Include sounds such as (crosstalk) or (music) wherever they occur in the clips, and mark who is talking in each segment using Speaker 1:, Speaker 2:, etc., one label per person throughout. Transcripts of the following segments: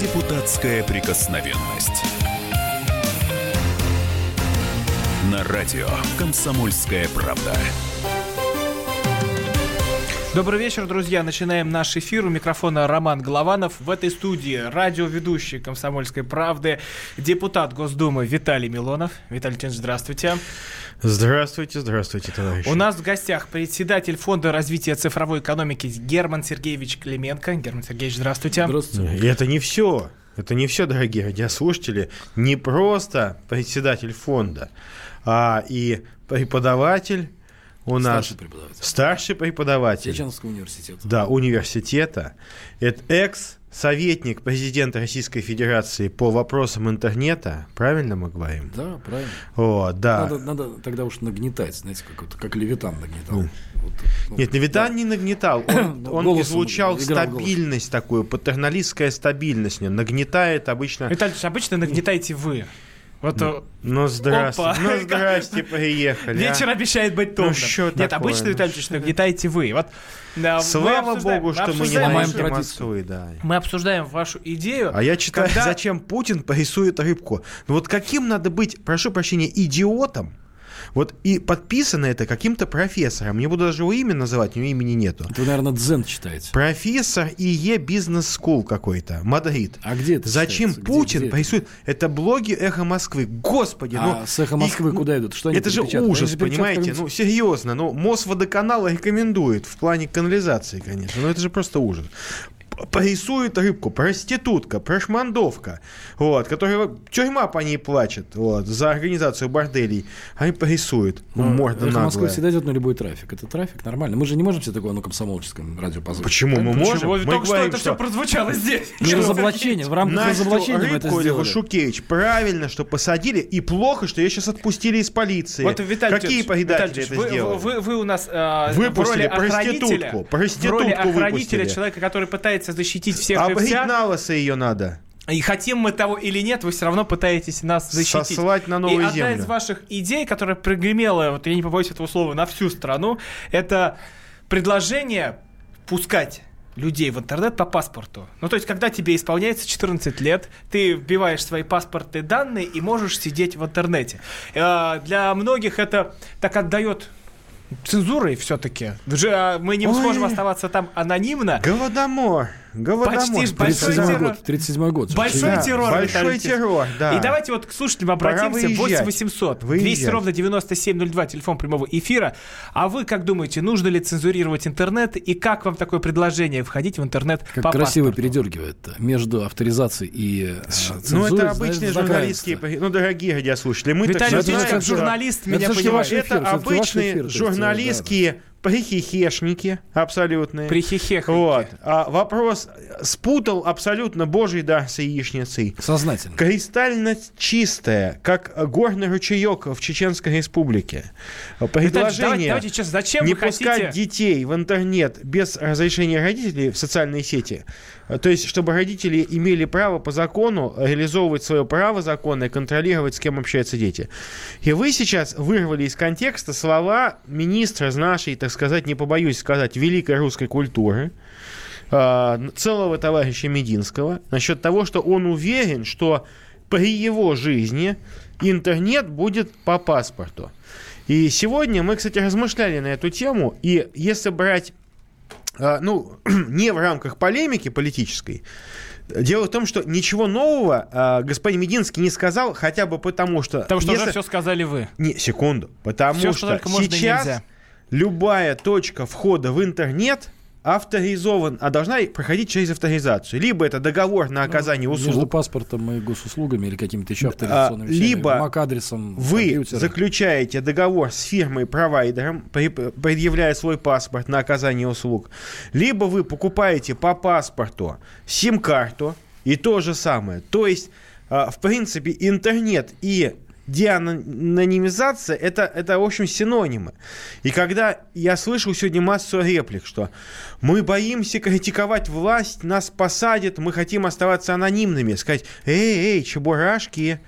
Speaker 1: Депутатская прикосновенность. На радио «Комсомольская правда».
Speaker 2: Добрый вечер, друзья. Начинаем наш эфир. У микрофона Роман Голованов. В этой студии радиоведущий «Комсомольской правды», депутат Госдумы Виталий Милонов. Виталий Леонидович, здравствуйте.
Speaker 3: Здравствуйте, здравствуйте, товарищи.
Speaker 2: У нас в гостях председатель Фонда развития цифровой экономики Герман Сергеевич Клименко. Герман Сергеевич, здравствуйте.
Speaker 3: Здравствуйте. И это не все. Это не все, дорогие радиослушатели. Не просто председатель фонда, а и преподаватель у нас
Speaker 4: Старший преподаватель.
Speaker 3: старший преподаватель.
Speaker 4: Чеченского университета.
Speaker 3: Да, университета. Это экс-советник президента Российской Федерации по вопросам интернета. Правильно мы говорим?
Speaker 4: Да, правильно.
Speaker 3: О, да.
Speaker 4: Надо, надо тогда уж нагнетать, знаете, как, вот, как Левитан нагнетал.
Speaker 3: Ну.
Speaker 4: Вот, ну,
Speaker 3: Нет, Левитан
Speaker 4: да.
Speaker 3: не нагнетал. Он, (coughs)
Speaker 4: Ну,
Speaker 3: он излучал
Speaker 4: играл голос.
Speaker 3: стабильность такую, патерналистская стабильность. Нагнетает обычно...
Speaker 2: Виталий Леонидович, обычно нагнетаете вы. Вот э,
Speaker 3: Ну, здрасте.
Speaker 2: Опа.
Speaker 3: Ну, здрасте, приехали. а.
Speaker 2: вечер обещает быть томным.
Speaker 3: шо
Speaker 2: Нет,
Speaker 3: такое?
Speaker 2: обычно,
Speaker 3: Ну,
Speaker 2: Виталий Леонидович, нагнетаете вы. Вот, да,
Speaker 3: Слава богу, что мы не
Speaker 4: традицию.
Speaker 3: Москвы, да.
Speaker 2: Мы обсуждаем вашу идею.
Speaker 3: А я читаю,
Speaker 2: Когда-
Speaker 3: зачем Путин порисует рыбку. Ну вот каким надо быть, прошу прощения, идиотом, вот и подписано это каким-то профессором. Не буду даже его имя называть, у него имени нету.
Speaker 4: Это вы, наверное, дзен читаете.
Speaker 3: Профессор IE Business School какой-то, Мадрид.
Speaker 4: А где это
Speaker 3: Зачем
Speaker 4: читается? Где-
Speaker 3: Путин
Speaker 4: где это?
Speaker 3: порисует? Это блоги «Эхо Москвы». Господи,
Speaker 4: А
Speaker 3: ну...
Speaker 4: с «Эхо Москвы»
Speaker 3: их-
Speaker 4: куда идут? Что
Speaker 3: Это же ужас, понимаете? Ну, серьезно. Ну, Мосводоканал рекомендует в плане канализации, конечно. Но это же просто ужас. П- Порисует рыбку, проститутка, прошмандовка, вот, которая тюрьма по ней плачет, вот, за организацию борделей, они порисуют, ну, морда
Speaker 4: «Эхо Москвы
Speaker 3: наглая.
Speaker 4: всегда идет на любой трафик. Это трафик нормально. Мы же не можем себе такое на комсомольческом радио позволить.
Speaker 3: Почему мы можем?
Speaker 2: Почему?
Speaker 3: Мы
Speaker 2: Только что это все прозвучало здесь.
Speaker 4: Не разоблачение. В рамках
Speaker 3: Настю
Speaker 4: разоблачения мы это
Speaker 3: Рыбку
Speaker 4: сделали.
Speaker 3: Шукевич правильно, что посадили, и плохо, что ее сейчас отпустили из полиции.
Speaker 2: Вот, Виталий
Speaker 3: Какие предатели это сделали?
Speaker 2: вы, вы, вы у нас э,
Speaker 3: Выпустили
Speaker 2: в роли охранителя,
Speaker 3: проститутку,
Speaker 2: в
Speaker 3: проститутку
Speaker 2: роли охранителя,
Speaker 3: выпустили.
Speaker 2: человека, который пытается защитить всех
Speaker 3: А
Speaker 2: и вся.
Speaker 3: на лысо ее надо.
Speaker 2: И хотим мы того или нет, вы все равно пытаетесь нас защитить.
Speaker 3: Сослать на новую
Speaker 2: и одна
Speaker 3: землю.
Speaker 2: из ваших идей, которая прогремела, вот я не побоюсь этого слова, на всю страну, это предложение пускать людей в интернет по паспорту. Ну, то есть, когда тебе исполняется 14 лет, ты вбиваешь свои паспортные данные и можешь сидеть в интернете. Э, Для многих это так отдает цензурой все-таки. Мы не
Speaker 3: Ой.
Speaker 2: сможем оставаться там анонимно.
Speaker 3: Голодомор. Голодомор.
Speaker 2: Почти большой
Speaker 4: 37
Speaker 2: террор.
Speaker 4: год. 37 год.
Speaker 2: Большой
Speaker 3: Да,
Speaker 2: террор.
Speaker 3: большой
Speaker 2: Виталий
Speaker 3: террор, да.
Speaker 2: И давайте вот к слушателям обратимся. 8
Speaker 3: выезжать.
Speaker 2: 800 200
Speaker 3: Выезжать.
Speaker 2: ровно 9702, телефон прямого эфира. А вы как думаете, нужно ли цензурировать интернет? И как вам такое предложение входить в интернет
Speaker 4: Как
Speaker 2: по
Speaker 4: красиво
Speaker 2: паспорту?
Speaker 4: передергивает между авторизацией и э,
Speaker 3: Ну,
Speaker 4: цензурой,
Speaker 3: это обычные журналистские... Ну, дорогие радиослушатели, мы
Speaker 2: Виталий
Speaker 3: так
Speaker 4: это всё-таки-
Speaker 2: журналист,
Speaker 4: это
Speaker 2: меня понимает.
Speaker 3: Это
Speaker 4: ваш
Speaker 3: обычные журналистские прихихешники абсолютные.
Speaker 2: Прихихехоньки.
Speaker 3: Вот. А вопрос спутал абсолютно божий дар с яичницей.
Speaker 4: Сознательно.
Speaker 3: Кристально чистая, как горный ручеек в Чеченской республике.
Speaker 2: Давайте,
Speaker 3: Предложение
Speaker 2: давайте честно, зачем
Speaker 3: не
Speaker 2: вы
Speaker 3: пускать
Speaker 2: хотите...
Speaker 3: детей в интернет без разрешения родителей в социальные сети. А, То есть, чтобы родители имели право по закону реализовывать свое право законное, контролировать, с кем общаются дети. И вы сейчас вырвали из контекста слова министра нашей, так сказать, не побоюсь сказать, великой русской культуры, а, целого товарища Мединского, насчет того, что он уверен, что при его жизни интернет будет по паспорту. И сегодня мы, кстати, размышляли на эту тему, и если брать, ну, (clears throat) не в рамках полемики политической, Дело в том, что ничего нового а, господин Мединский не сказал, хотя бы потому, что...
Speaker 2: Потому что
Speaker 3: если-
Speaker 2: уже все сказали вы.
Speaker 3: Не, секунду. Потому
Speaker 2: Всё,
Speaker 3: что,
Speaker 2: что
Speaker 3: сейчас любая точка входа в интернет авторизован, а должна проходить через авторизацию. Либо это договор на оказание услуг.
Speaker 4: Между паспортом и госуслугами или какими-то еще
Speaker 3: А,
Speaker 4: авторизационными вещами,
Speaker 3: либо
Speaker 4: MAC-адресом
Speaker 3: Вы
Speaker 4: компьютера.
Speaker 3: заключаете договор с фирмой-провайдером, предъявляя свой паспорт на оказание услуг. Либо вы покупаете по паспорту сим-карту, и то же самое. То есть, а, в принципе, интернет и деанонимизация это, это, в общем, синонимы. И когда я слышал сегодня массу реплик, что мы боимся критиковать власть, нас посадят, мы хотим оставаться анонимными, сказать, эй, эй, чебурашки,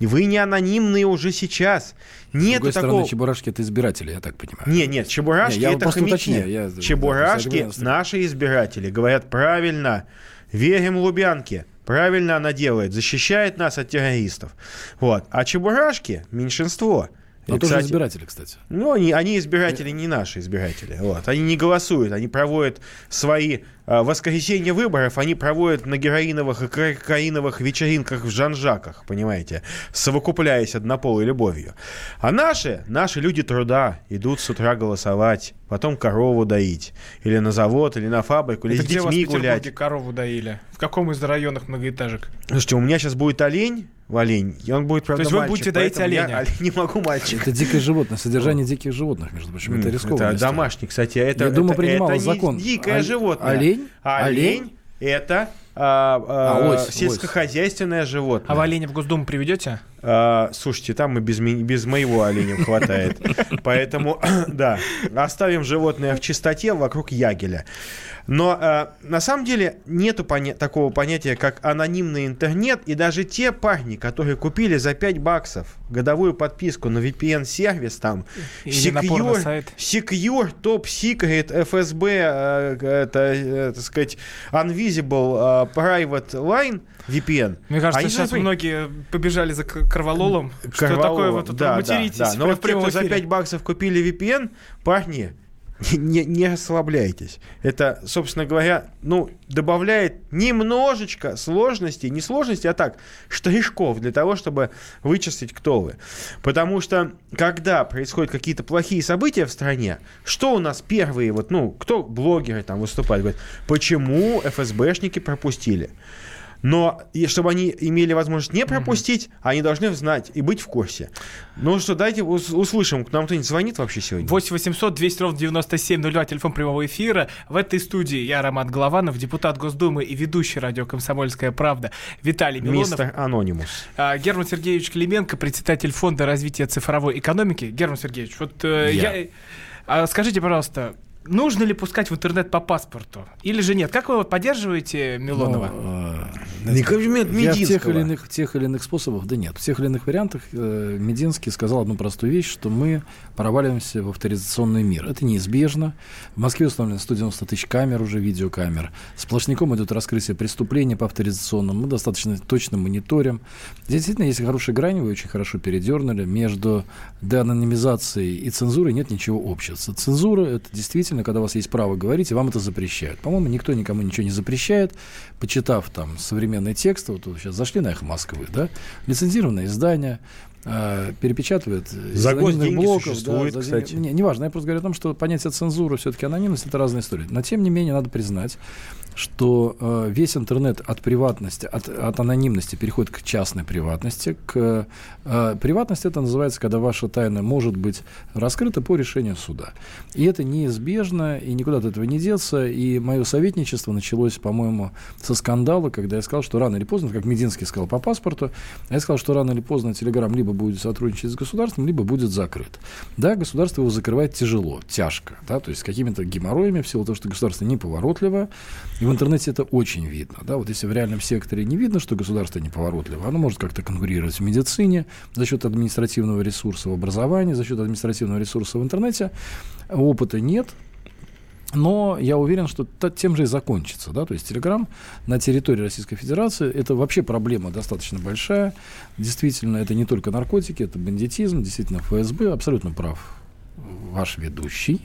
Speaker 3: вы не анонимные уже сейчас.
Speaker 4: С
Speaker 3: Нет
Speaker 4: другой
Speaker 3: такого...
Speaker 4: стороны, чебурашки это избиратели, я так понимаю.
Speaker 3: Не, нет, чебурашки
Speaker 4: Не, я
Speaker 3: это хомяки.
Speaker 4: я-
Speaker 3: чебурашки
Speaker 4: да,
Speaker 3: наши избиратели говорят правильно. Верим Лубянке. Правильно она делает, защищает нас от террористов. Вот. А чебурашки – меньшинство.
Speaker 4: Но
Speaker 3: И,
Speaker 4: тоже
Speaker 3: кстати,
Speaker 4: избиратели, кстати.
Speaker 3: ну, они, они избиратели не наши избиратели. Вот. Они не голосуют, они проводят свои воскресенье выборов, они проводят на героиновых и кокаиновых вечеринках в Жанжаках, понимаете, совокупляясь однополой любовью. А наши, наши люди труда идут с утра голосовать, потом корову доить, или на завод, или на фабрику, или
Speaker 2: Это
Speaker 3: с
Speaker 2: где вас в
Speaker 3: детьми гулять.
Speaker 2: корову доили? В каком из районов многоэтажек?
Speaker 3: Слушайте, у меня сейчас будет олень, олень, и он будет, правда,
Speaker 2: есть вы
Speaker 3: мальчик,
Speaker 2: будете доить
Speaker 3: поэтому я
Speaker 2: оленя?
Speaker 3: не могу мальчика.
Speaker 4: Это дикое животное, содержание диких животных, между прочим, это рискованно.
Speaker 3: Это домашний, кстати. Это,
Speaker 4: Я думаю,
Speaker 3: это,
Speaker 4: принимала
Speaker 3: это не
Speaker 4: закон.
Speaker 3: дикое
Speaker 4: Оль-
Speaker 3: животное.
Speaker 4: олень? Олень?
Speaker 3: олень это а, а,
Speaker 4: А, ось,
Speaker 3: сельскохозяйственное животное.
Speaker 2: А вы оленя в Госдуму приведете?
Speaker 3: А, слушайте, там и без, без моего оленя хватает. (laughs) Поэтому, (clears throat) да, оставим животное в чистоте вокруг ягеля. Но а, на самом деле нету поня- такого понятия, как анонимный интернет. И даже те парни, которые купили за 5 баксов годовую подписку на VPN-сервис, там,
Speaker 2: порно-сайт.
Speaker 3: Secure, Top Secret, FSB, э, это, э, так сказать, Unvisible, э, Private Line VPN.
Speaker 2: Мне кажется,
Speaker 3: Они
Speaker 2: сейчас
Speaker 3: же,
Speaker 2: многие побежали за к- Кровололом. Что такое вы тут
Speaker 3: да,
Speaker 2: материтесь
Speaker 3: да, да. Но вот те, кто за
Speaker 2: эфире?
Speaker 3: 5 баксов купили VPN, парни, (laughs) не, не расслабляйтесь. Это, собственно говоря, ну, добавляет немножечко сложностей, не сложностей, а так, штришков для того, чтобы вычислить, кто вы. Потому что, когда происходят какие-то плохие события в стране, что у нас первые, вот, ну, кто блогеры там выступают, говорят, почему ФСБшники пропустили? Но и чтобы они имели возможность не пропустить, они должны знать и быть в курсе. Ну что, дайте ус- услышим, к нам кто-нибудь звонит вообще сегодня?
Speaker 2: 8 800 200 ровно 9702, телефон прямого эфира. В этой студии я, Роман Голованов, депутат Госдумы и ведущий радио «Комсомольская правда» Виталий Милонов.
Speaker 3: Мистер Анонимус.
Speaker 2: А, Герман Сергеевич Клименко, председатель Фонда развития цифровой экономики. Герман Сергеевич, вот э,
Speaker 4: Я.
Speaker 2: я... а, скажите, пожалуйста, нужно ли пускать в интернет по паспорту? Или же нет? Как вы поддерживаете Милонова?
Speaker 4: Ну,
Speaker 3: Не комплимент
Speaker 4: Я в тех
Speaker 3: Мединского.
Speaker 4: или, иных, тех или иных способах, да нет, в тех или иных вариантах э, Мединский сказал одну простую вещь, что мы проваливаемся в авторизационный мир. Это неизбежно. В Москве установлено 190 тысяч камер уже, видеокамер. Сплошняком идет раскрытие преступлений по авторизационным. Мы достаточно точно мониторим. Здесь действительно есть хорошая грань, вы очень хорошо передернули. Между деанонимизацией и цензурой нет ничего общего. Цензура — это действительно, когда у вас есть право говорить, и вам это запрещают. По-моему, никто никому ничего не запрещает. Почитав там современный текст, вот сейчас зашли на «Эхо Москвы», да, лицензированное издание, э, перепечатывает из
Speaker 3: За госденьги
Speaker 4: блоков,
Speaker 3: существует,
Speaker 4: за деньги.
Speaker 3: кстати.
Speaker 4: Не, неважно, я просто говорю о том, что понятие цензуры, все-таки анонимность, это разная история. Но, тем не менее, надо признать, что э, весь интернет от приватности, от, от анонимности переходит к частной приватности. К, э, приватность это называется, когда ваша тайна может быть раскрыта по решению суда. И это неизбежно, и никуда от этого не деться. И мое советничество началось, по-моему, со скандала, когда я сказал, что рано или поздно, как Мединский сказал по паспорту, я сказал, что рано или поздно Телеграм либо будет сотрудничать с государством, либо будет закрыт. Да, государство его закрывает тяжело, тяжко, да, то есть с какими-то геморроями, в силу того, что государство неповоротливо, и в интернете это очень видно. Да? Вот если в реальном секторе не видно, что государство неповоротливо, оно может как-то конкурировать в медицине за счет административного ресурса в образовании, за счет административного ресурса в интернете. Опыта нет, но я уверен, что тем же и закончится. Да? То есть Телеграм на территории Российской Федерации это вообще проблема достаточно большая. Действительно, это не только наркотики, это бандитизм. Действительно, ФСБ абсолютно прав ваш ведущий.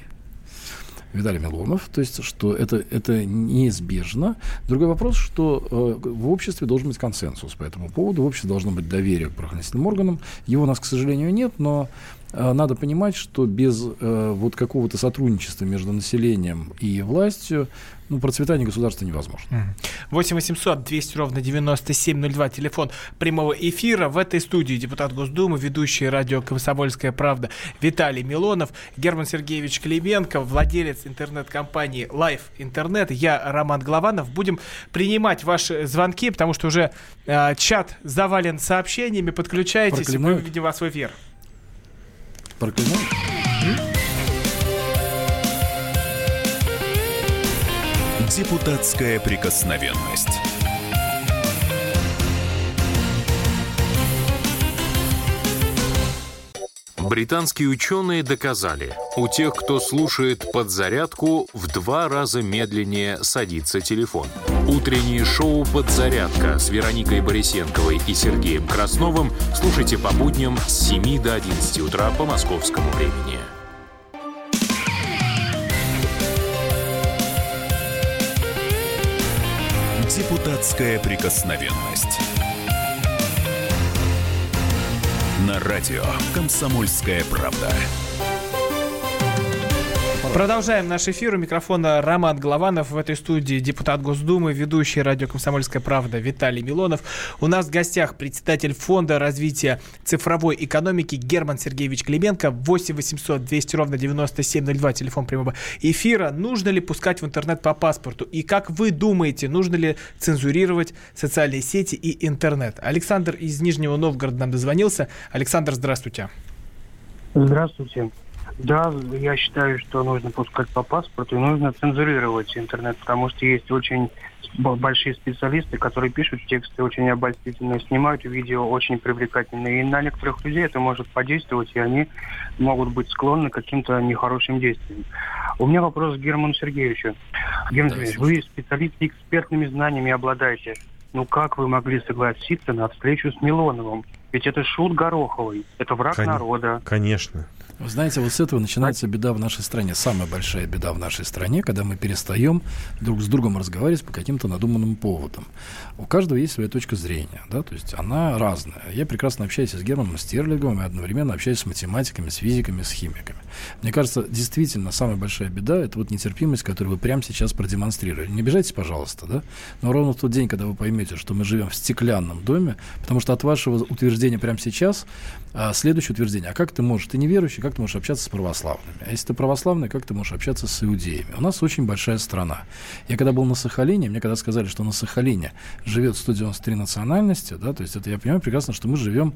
Speaker 4: Виталий Милонов, то есть, что это, это неизбежно. Другой вопрос, что э, в обществе должен быть консенсус по этому поводу, в обществе должно быть доверие к правоохранительным органам. Его у нас, к сожалению, нет, но надо понимать, что без э, вот какого-то сотрудничества между населением и властью ну, процветание государства невозможно.
Speaker 2: 8 800 200 ровно 9702, телефон прямого эфира. В этой студии депутат Госдумы, ведущий радио «Комсомольская правда» Виталий Милонов, Герман Сергеевич Клименко, владелец интернет-компании Life Интернет. Я Роман Голованов. Будем принимать ваши звонки, потому что уже э, чат завален сообщениями. Подключайтесь, и мы
Speaker 4: Проклинают?
Speaker 2: выведем вас в эфир.
Speaker 4: Проклинаю.
Speaker 1: Депутатская прикосновенность.
Speaker 5: Британские ученые доказали, у тех, кто слушает подзарядку, в два раза медленнее садится телефон. Утреннее шоу «Подзарядка» с Вероникой Борисенковой и Сергеем Красновым слушайте по будням с 7 до 11 утра по московскому времени.
Speaker 1: Депутатская прикосновенность. На радио «Комсомольская правда».
Speaker 2: Продолжаем наш эфир. У микрофона Роман Голованов. В этой студии депутат Госдумы, ведущий радио «Комсомольская правда» Виталий Милонов. У нас в гостях председатель Фонда развития цифровой экономики Герман Сергеевич Клименко. 8 800 200 ровно 9702, телефон прямого эфира. Нужно ли пускать в интернет по паспорту? И как вы думаете, нужно ли цензурировать социальные сети и интернет? Александр из Нижнего Новгорода нам дозвонился. Александр, здравствуйте.
Speaker 6: Здравствуйте. Да, я считаю, что нужно пускать по паспорту и нужно цензурировать интернет, потому что есть очень большие специалисты, которые пишут тексты очень обольстительные, снимают видео очень привлекательные. И на некоторых людей это может подействовать, и они могут быть склонны к каким-то нехорошим действиям. У меня вопрос к Герману Сергеевичу. Герман Сергеевич, вы специалист экспертными знаниями обладаете. Ну как вы могли согласиться на встречу с Милоновым? Ведь это шут Гороховый, это враг
Speaker 3: Кон-
Speaker 6: народа.
Speaker 3: Конечно.
Speaker 4: Вы знаете, вот с этого начинается беда в нашей стране. Самая большая беда в нашей стране, когда мы перестаем друг с другом разговаривать по каким-то надуманным поводам. У каждого есть своя точка зрения, да, то есть она разная. Я прекрасно общаюсь с Германом Стерлиговым и одновременно общаюсь с математиками, с физиками, с химиками. Мне кажется, действительно, самая большая беда – это вот нетерпимость, которую вы прямо сейчас продемонстрировали. Не обижайтесь, пожалуйста, да, но ровно в тот день, когда вы поймете, что мы живем в стеклянном доме, потому что от вашего утверждения прямо сейчас а, следующее утверждение. А как ты можешь, ты неверующий, как ты можешь общаться с православными? А если ты православный, как ты можешь общаться с иудеями? У нас очень большая страна. Я когда был на Сахалине, мне когда сказали, что на Сахалине живет 193 национальности, да, то есть это я понимаю прекрасно, что мы живем,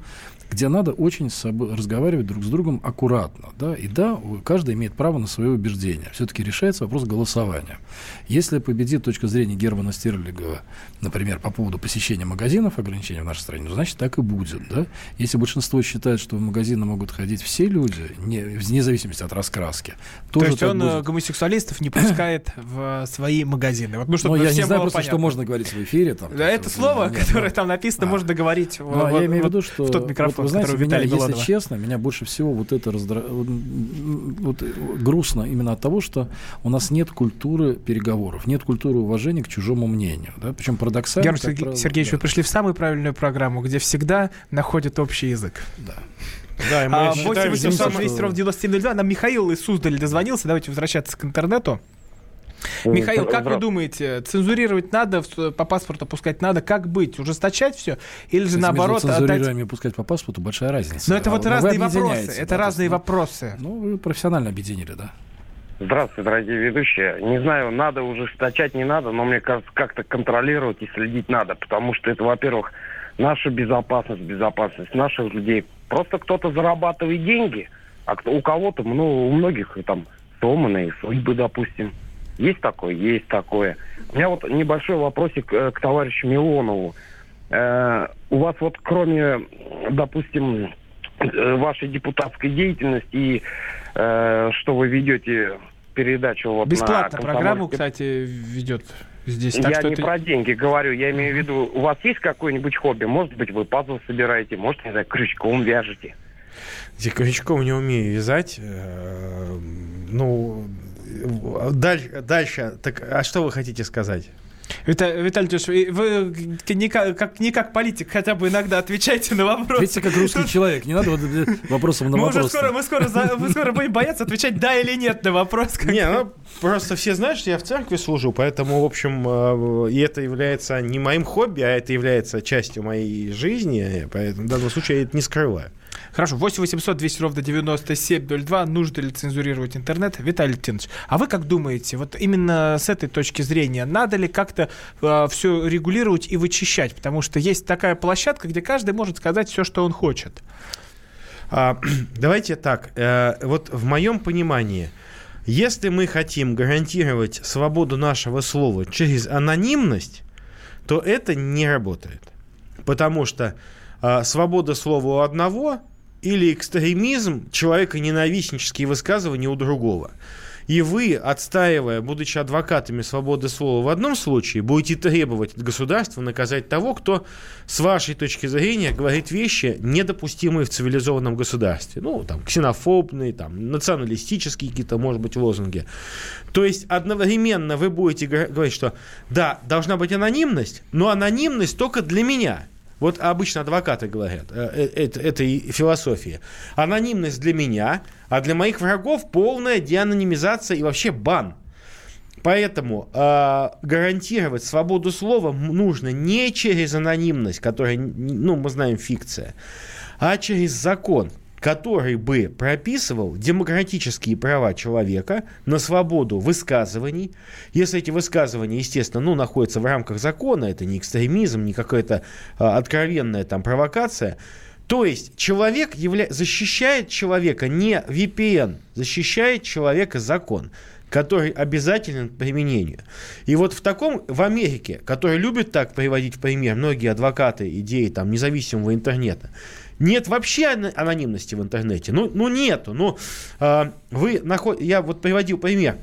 Speaker 4: где надо очень с собой разговаривать друг с другом аккуратно, да, и да, каждый имеет право на свое убеждение. Все-таки решается вопрос голосования. Если победит точка зрения Германа Стерлигова, например, по поводу посещения магазинов, ограничений в нашей стране, значит, так и будет, да. Если большинство считает, что в магазины могут ходить все люди, не, вне зависимости от раскраски,
Speaker 2: То
Speaker 4: тоже
Speaker 2: есть
Speaker 4: так
Speaker 2: он
Speaker 4: будет.
Speaker 2: э, гомосексуалистов не пускает (coughs) в свои магазины. Вот, ну, чтобы
Speaker 4: Но я не знаю просто, что
Speaker 2: понятно.
Speaker 4: можно говорить в эфире. Там,
Speaker 2: Да, это
Speaker 4: Вот,
Speaker 2: слово,
Speaker 4: нет,
Speaker 2: которое
Speaker 4: ну,
Speaker 2: там написано,
Speaker 4: а.
Speaker 2: можно говорить в,
Speaker 4: Ну, а
Speaker 2: в-
Speaker 4: я имею в
Speaker 2: вот
Speaker 4: виду, что
Speaker 2: в тот
Speaker 4: вот
Speaker 2: микрофон,
Speaker 4: вы знаете,
Speaker 2: который
Speaker 4: меня,
Speaker 2: Виталий
Speaker 4: если
Speaker 2: Милонова.
Speaker 4: честно, меня больше всего вот это раздра... вот, вот, грустно именно от того, что у нас нет культуры переговоров, нет культуры уважения к чужому мнению. Да? Причем парадоксально.
Speaker 2: Герман Сергей-
Speaker 4: правило,
Speaker 2: Сергеевич,
Speaker 4: да.
Speaker 2: вы пришли в самую правильную программу, где всегда находят общий язык.
Speaker 3: Да, и мы
Speaker 2: А,
Speaker 3: считаем,
Speaker 2: 8
Speaker 3: что
Speaker 2: 800
Speaker 3: самое-
Speaker 2: 200 ровно 9702. Нам Михаил из Суздаля дозвонился. Давайте возвращаться к интернету. Михаил, как вы думаете, цензурировать надо, по паспорту пускать надо? Как быть? Ужесточать все? Или же
Speaker 4: Кстати,
Speaker 2: наоборот
Speaker 4: между
Speaker 2: отдать...
Speaker 4: и пускать по паспорту большая разница.
Speaker 2: Но это
Speaker 4: А
Speaker 2: вот
Speaker 4: вы
Speaker 2: разные вопросы.
Speaker 4: да,
Speaker 2: Это
Speaker 4: то есть,
Speaker 2: разные
Speaker 4: ну,
Speaker 2: вопросы.
Speaker 4: Ну, вы профессионально объединили, да?
Speaker 7: Здравствуйте, дорогие ведущие. Не знаю, надо ужесточать, не надо, но мне кажется, как-то контролировать и следить надо, потому что это, во-первых, наша безопасность, безопасность наших людей. Просто кто-то зарабатывает деньги, а у кого-то, ну, у многих там сломанные судьбы, допустим. Есть такое? Есть такое. У меня вот небольшой вопросик э, к товарищу Милонову. Э, у вас вот кроме, допустим, э, вашей депутатской деятельности и э, что вы ведете передачу вот
Speaker 2: Бесплатно
Speaker 7: на
Speaker 2: программу,
Speaker 7: «Комсомольской
Speaker 2: кстати, ведет здесь. Так
Speaker 7: я
Speaker 2: что
Speaker 7: не
Speaker 2: это...
Speaker 7: про деньги говорю, я имею в виду, у вас есть какое-нибудь хобби? Может быть, вы пазл собираете, может, не знаю, крючком вяжете.
Speaker 3: Я крючком не умею вязать. Э, Ну, э, даль- дальше. Так, а что вы хотите сказать?
Speaker 2: Вита- Виталий Тюш, вы не как, как, не как политик, хотя бы иногда отвечайте на вопросы.
Speaker 4: Видите, как русский человек. Не надо вот э, вопросом на
Speaker 2: Мы уже
Speaker 4: вопрос.
Speaker 2: скоро, мы скоро, за- мы скоро будем бояться отвечать да или нет на вопрос. как-
Speaker 3: Не, ну просто все знают, что я в церкви служу, поэтому, в общем, э, и это является не моим хобби, а это является частью моей жизни, поэтому в данном случае я это не скрываю.
Speaker 2: Хорошо, 8 800 200 ровно 9702. Нужно ли цензурировать интернет? Виталий Леонидович, а вы как думаете, вот именно с этой точки зрения, надо ли как-то все регулировать и вычищать? Потому что есть такая площадка, где каждый может сказать все, что он хочет.
Speaker 3: А, (clears throat) давайте так, э, вот в моем понимании, если мы хотим гарантировать свободу нашего слова через анонимность, то это не работает. Потому что а, свобода слова у одного или экстремизм, человека ненавистнические высказывания у другого. И вы, отстаивая, будучи адвокатами свободы слова в одном случае, будете требовать от государства наказать того, кто, с вашей точки зрения, говорит вещи, недопустимые в цивилизованном государстве. Ну, там, ксенофобные, там, националистические какие-то, может быть, лозунги. То есть, одновременно вы будете говорить, что да, должна быть анонимность, но анонимность только для меня – вот обычно адвокаты говорят, э, э, это, это философия. Анонимность для меня, а для моих врагов полная деанонимизация и вообще бан. Поэтому э, гарантировать свободу слова нужно не через анонимность, которая, ну, мы знаем, фикция, а через закон который бы прописывал демократические права человека на свободу высказываний. Если эти высказывания, естественно, ну, находятся в рамках закона, это не экстремизм, не какая-то а, откровенная там провокация, то есть человек явля... защищает человека не VPN, защищает человека закон который обязателен к применению. И вот в таком, в Америке, который любит так приводить в пример многие адвокаты идеи там, независимого интернета, нет вообще анонимности в интернете. Ну, ну нету. Ну, э, вы наход... Я вот приводил пример.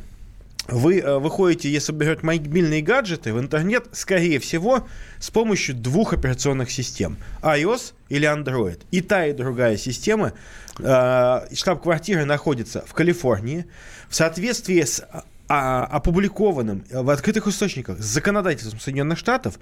Speaker 3: Вы э, выходите, если берете мобильные гаджеты, в интернет, скорее всего, с помощью двух операционных систем. iOS или Android. И та, и другая система, э, штаб-квартира находится в Калифорнии. В соответствии с а, опубликованным в открытых источниках с законодательством Соединенных Штатов,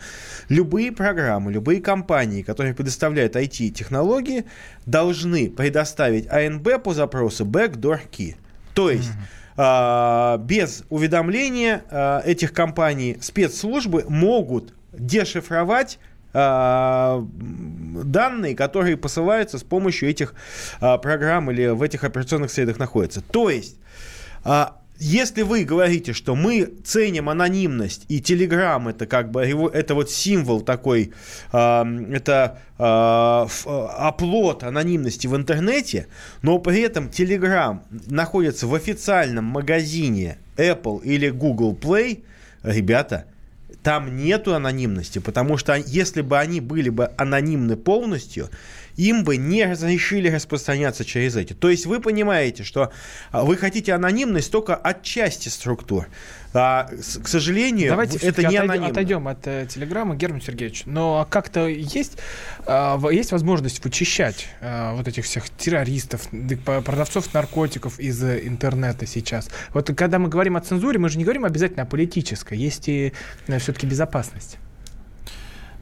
Speaker 3: любые программы, любые компании, которые предоставляют IT-технологии, должны предоставить АНБ по запросу backdoor key. То есть mm-hmm. без уведомления а, этих компаний спецслужбы могут дешифровать а, данные, которые посылаются с помощью этих программ или в этих операционных средах находятся. То есть если вы говорите, что мы ценим анонимность, и Telegram это как бы его, это вот символ такой, э, это э, оплот анонимности в интернете, но при этом Telegram находится в официальном магазине Apple или Google Play, ребята, там нету анонимности, потому что если бы они были бы анонимны полностью, им бы не разрешили распространяться через эти. То есть вы понимаете, что а, вы хотите анонимность только от части структур. А, к сожалению,
Speaker 2: Давайте
Speaker 3: это не
Speaker 2: отойдем, отойдем от э, Телеграма, Герман Сергеевич. Но как-то есть, э, есть возможность вычищать э, вот этих всех террористов, продавцов наркотиков из интернета сейчас. Вот когда мы говорим о цензуре, мы же не говорим обязательно о политической. Есть и э, все-таки безопасность.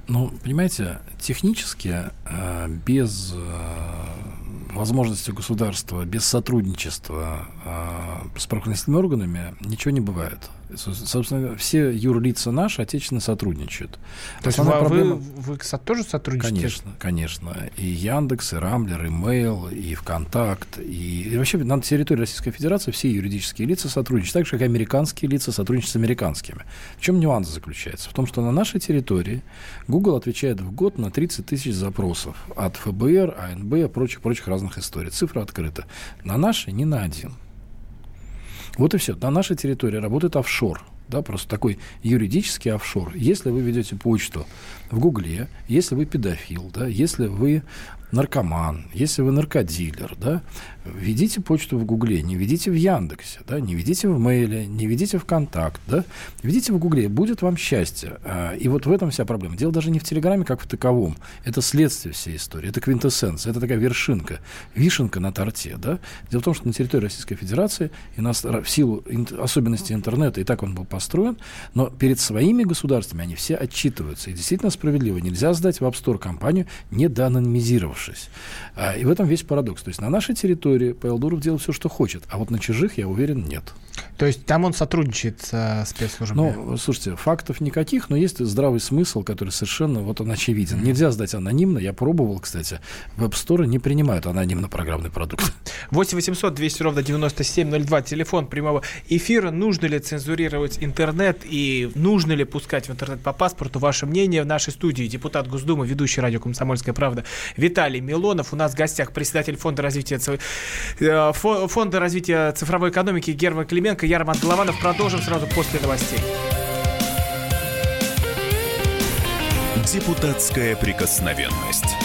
Speaker 4: Ну, понимаете, технически э, без э, возможности государства, без сотрудничества э, с правоохранительными органами ничего не бывает. Собственно, все юрлица наши отечественно сотрудничают.
Speaker 2: То есть вы, проблема... вы, вы тоже сотрудничаете?
Speaker 4: Конечно, конечно. И Яндекс, и Рамблер, и Mail, и ВКонтакт, и, и вообще на территории Российской Федерации все юридические лица сотрудничают, так же, как и американские лица сотрудничают с американскими. В чем нюанс заключается? В том, что на нашей территории Google отвечает в год на 30 тысяч запросов от ФБР, АНБ, и прочих-прочих разных историй. Цифра открыта. На нашей не на один. Вот и все. На нашей территории работает офшор. Да, просто такой юридический офшор. Если вы ведете почту в Гугле, если вы педофил, да, если вы наркоман, если вы наркодилер, да, Ведите почту в Гугле, не ведите в Яндексе, да, не ведите в Мейле, не ведите в Контакт, да, ведите в Гугле, будет вам счастье. А, и вот в этом вся проблема. Дело даже не в Телеграме, как в таковом. Это следствие всей истории, это квинтэссенция, это такая вершинка, вишенка на торте, да. Дело в том, что на территории Российской Федерации, и нас, в силу особенностей интернета, и так он был построен, но перед своими государствами они все отчитываются. И действительно справедливо. Нельзя сдать в App Store компанию, не доанонимизировавшись. А, и в этом весь парадокс. То есть на нашей территории территории Павел Дуров делает все, что хочет. А вот на чужих, я уверен, нет.
Speaker 2: То есть там он сотрудничает с э, спецслужбами?
Speaker 4: Ну, слушайте, фактов никаких, но есть здравый смысл, который совершенно вот он очевиден. Mm-hmm. Нельзя сдать анонимно. Я пробовал, кстати. Веб-сторы не принимают анонимно программный продукт.
Speaker 2: 8 800 200 ровно 9702. Телефон прямого эфира. Нужно ли цензурировать интернет и нужно ли пускать в интернет по паспорту? Ваше мнение в нашей студии. Депутат Госдумы, ведущий радио «Комсомольская правда» Виталий Милонов. У нас в гостях председатель фонда развития, э, фонда развития цифровой экономики Герман Клименко. Я Роман Голованов. Продолжим сразу после новостей.
Speaker 1: Депутатская прикосновенность.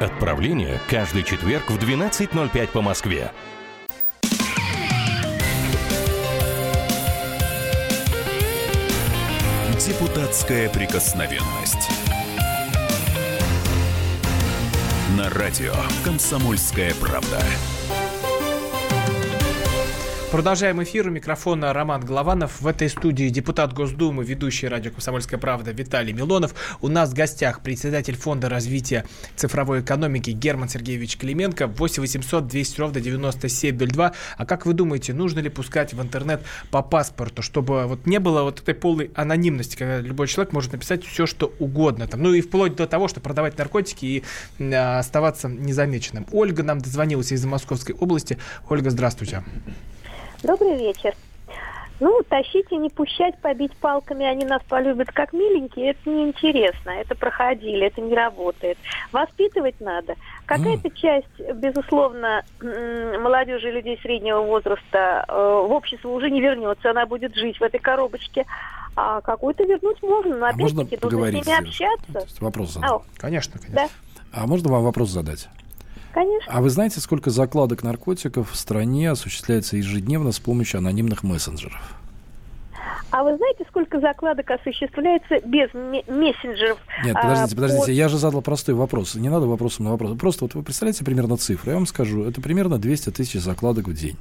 Speaker 8: Отправление каждый четверг в 12.05 по Москве.
Speaker 1: Депутатская прикосновенность. На радио «Комсомольская правда».
Speaker 2: Продолжаем эфир. У микрофона Роман Голованов. В этой студии депутат Госдумы, ведущий радио «Комсомольская правда» Виталий Милонов. У нас в гостях председатель Фонда развития цифровой экономики Герман Сергеевич Клименко. 8 800 200 ровно 9702. А как вы думаете, нужно ли пускать в интернет по паспорту, чтобы вот не было вот этой полной анонимности, когда любой человек может написать все, что угодно. Там, ну и вплоть до того, что продавать наркотики и а, оставаться незамеченным. Ольга нам дозвонилась из Московской области. Ольга, здравствуйте.
Speaker 9: Добрый вечер. Ну, тащить и не пущать, побить палками, они нас полюбят как миленькие, это неинтересно, это проходили, это не работает. Воспитывать надо. Какая-то часть, безусловно, молодежи, людей среднего возраста э, в общество уже не вернется, она будет жить в этой коробочке, а какую-то вернуть можно, но
Speaker 4: А можно
Speaker 9: опять-таки нужно с ними общаться.
Speaker 4: Вопрос задать.
Speaker 2: Конечно, конечно.
Speaker 9: да,
Speaker 4: А можно вам вопрос задать?
Speaker 9: Конечно.
Speaker 4: А вы знаете, сколько закладок наркотиков в стране осуществляется ежедневно с помощью анонимных мессенджеров?
Speaker 9: А вы знаете, сколько закладок осуществляется без ме- мессенджеров?
Speaker 4: Нет,
Speaker 9: а,
Speaker 4: подождите,
Speaker 9: по-
Speaker 4: подождите, я же задал простой вопрос. Не надо вопросом на вопрос. Просто вот вы представляете примерно цифры. Я вам скажу, это примерно 200 тысяч закладок в день.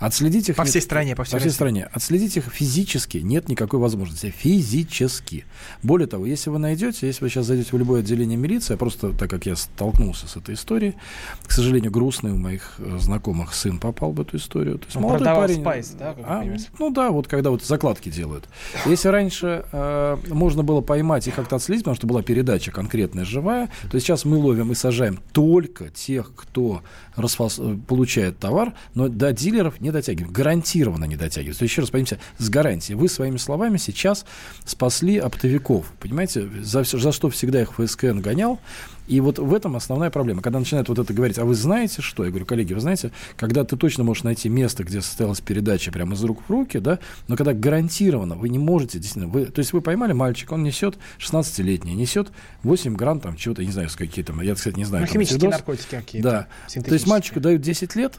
Speaker 4: Отследить их...
Speaker 2: По
Speaker 4: нет-
Speaker 2: всей стране, по всей
Speaker 4: по всей стране. Отследить их физически нет никакой возможности. Физически. Более того, если вы найдете, если вы сейчас зайдете в любое отделение милиции, а просто так как я столкнулся с этой историей, к сожалению, грустный у моих э, знакомых сын попал в эту историю. То есть
Speaker 2: Он
Speaker 4: молодой парень-
Speaker 2: спайс, да,
Speaker 4: А, ну да, вот когда вот закладки делают. Если раньше э, можно было поймать и как-то отследить, потому что была передача конкретная живая, то сейчас мы ловим и сажаем только тех, кто расфас- э, получает товар, но до дилеров не дотягиваем. Гарантированно не дотягиваем. То есть, еще раз поймите, с гарантией. Вы своими словами сейчас спасли оптовиков. Понимаете, за, за что всегда их ФСКН гонял. И вот в этом основная проблема. Когда начинают вот это говорить, а вы знаете что? Я говорю, коллеги, вы знаете, когда ты точно можешь найти место, где состоялась передача прямо из рук в руки, да, но когда гарантированно вы не можете, действительно, вы, то есть вы поймали мальчика, он несет 16-летний, несет 8 грамм там чего-то, не знаю, с какие там, я, кстати, не знаю.
Speaker 2: Ну,
Speaker 4: там,
Speaker 2: химические
Speaker 4: сидос.
Speaker 2: наркотики какие-то.
Speaker 4: Да. То есть мальчику дают 10 лет,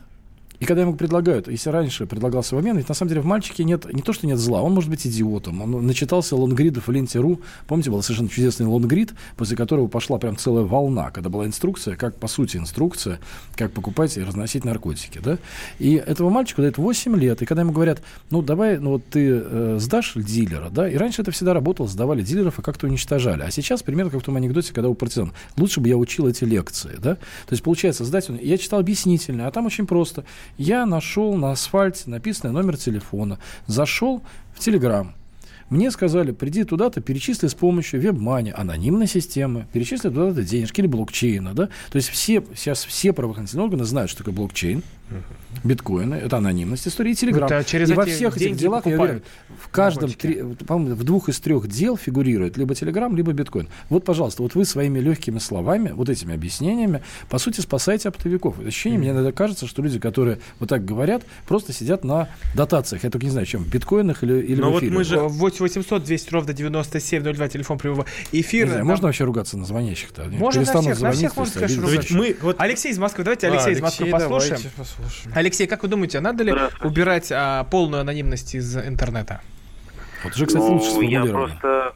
Speaker 4: и когда ему предлагают, если раньше предлагался в обмен, ведь на самом деле в мальчике нет, не то, что нет зла, он может быть идиотом. Он начитался лонгридов в ленте.ру. Помните, был совершенно чудесный лонгрид, после которого пошла прям целая волна, когда была инструкция, как, по сути, инструкция, как покупать и разносить наркотики, да? И этого мальчику дают 8 лет, и когда ему говорят, ну, давай, ну, вот ты э, сдашь дилера, да? И раньше это всегда работало, сдавали дилеров и как-то уничтожали. А сейчас, примерно как в том анекдоте, когда у партизан, лучше бы я учил эти лекции, да? То есть, получается, сдать, он- я читал объяснительное, а там очень просто. Я нашел на асфальте написанный номер телефона, зашел в Телеграм, мне сказали, приди туда-то, перечисли с помощью веб-мани, анонимной системы, перечисли туда-то денежки или блокчейна, да. То есть все, сейчас все правоохранительные органы знают, что такое блокчейн, биткоины, это анонимность истории, и Телеграм.
Speaker 2: Ну, это через
Speaker 4: и во
Speaker 2: эти
Speaker 4: всех этих делах, я уверен, в каждом, три- вот, по-моему, в двух из трех дел фигурирует либо Телеграм, либо биткоин. Вот, пожалуйста, вот вы своими легкими словами, вот этими объяснениями, по сути, спасаете оптовиков. Ощущение, мне иногда кажется, что люди, которые вот так говорят, просто сидят на дотациях. Я только не знаю, чем, в биткоинах или, или
Speaker 3: Но
Speaker 4: в
Speaker 3: вот
Speaker 4: эфире.
Speaker 3: мы же-
Speaker 2: 8 800 200 ровно 9702, телефон прямого
Speaker 4: Не
Speaker 2: эфира.
Speaker 4: знаю,
Speaker 2: Нам-
Speaker 4: можно вообще ругаться на звонящих-то?
Speaker 2: Можно на всех, на всех можно, конечно.
Speaker 3: Ведь мы вот...
Speaker 2: Алексей из Москвы, давайте
Speaker 3: А,
Speaker 2: Алексей из Москвы
Speaker 3: Алексей,
Speaker 2: послушаем.
Speaker 3: Послушаем.
Speaker 2: Алексей, как вы думаете, надо ли убирать а, полную анонимность из интернета?
Speaker 4: Вот уже, кстати, лучше
Speaker 10: Ну, я
Speaker 4: сформулировано.
Speaker 10: просто,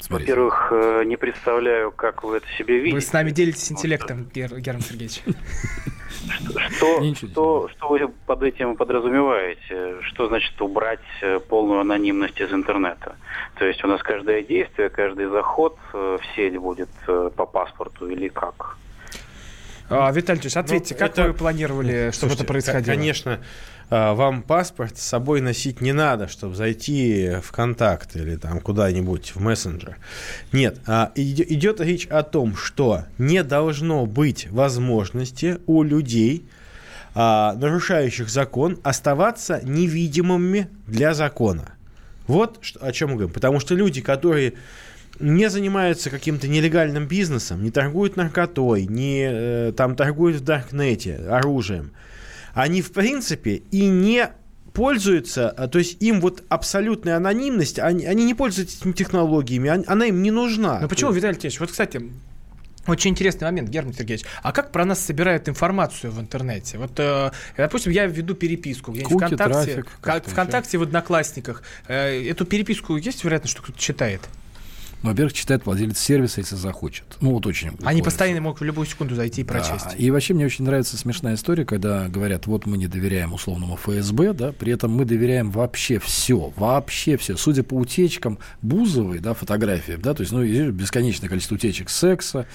Speaker 4: Смотрите.
Speaker 10: во-первых, э, не представляю, как вы это себе видите.
Speaker 2: Вы с нами делитесь интеллектом, Гер- Герман Сергеевич. (laughs)
Speaker 10: Что, что, что вы под этим подразумеваете? Что значит убрать э, полную анонимность из интернета? То есть у нас каждое действие, каждый заход э, в сеть будет по паспорту или как?
Speaker 2: А, Виталий Ильич, ответьте,
Speaker 3: Ну,
Speaker 2: как
Speaker 3: это-
Speaker 2: вы планировали, чтобы
Speaker 3: Слушайте,
Speaker 2: это происходило?
Speaker 3: Конечно, а, вам паспорт с собой носить не надо, чтобы зайти в контакт или там куда-нибудь в мессенджер. Нет, а, иде- идет речь о том, что не должно быть возможности у людей, а, нарушающих закон, оставаться невидимыми для закона. Вот о чем мы говорим. Потому что люди, которые не занимаются каким-то нелегальным бизнесом, не торгуют наркотой, не э, там торгуют в Даркнете оружием, они в принципе и не пользуются, а, то есть им вот абсолютная анонимность, они, они не пользуются этими технологиями, они- она им не нужна.
Speaker 2: Ну почему, Виталий Ильич? Вот, кстати, очень интересный момент, Герман Сергеевич. А как про нас собирают информацию в интернете? Вот, э, допустим, я веду переписку где-нибудь
Speaker 4: Куки,
Speaker 2: ВКонтакте,
Speaker 4: трафик,
Speaker 2: ка-
Speaker 4: как-то
Speaker 2: ВКонтакте в Одноклассниках. Э, эту переписку есть вероятность, что кто-то читает?
Speaker 4: Во-первых, читает владелец сервиса, если захочет. Ну, вот очень.
Speaker 2: Они
Speaker 4: условия.
Speaker 2: постоянно могут в любую секунду зайти и прочесть.
Speaker 4: Да. И вообще мне очень нравится смешная история, когда говорят, вот мы не доверяем условному ФСБ, да, при этом мы доверяем вообще все, вообще все. Судя по утечкам Бузовой, да, фотографии, да, то есть, ну, бесконечное количество утечек секса,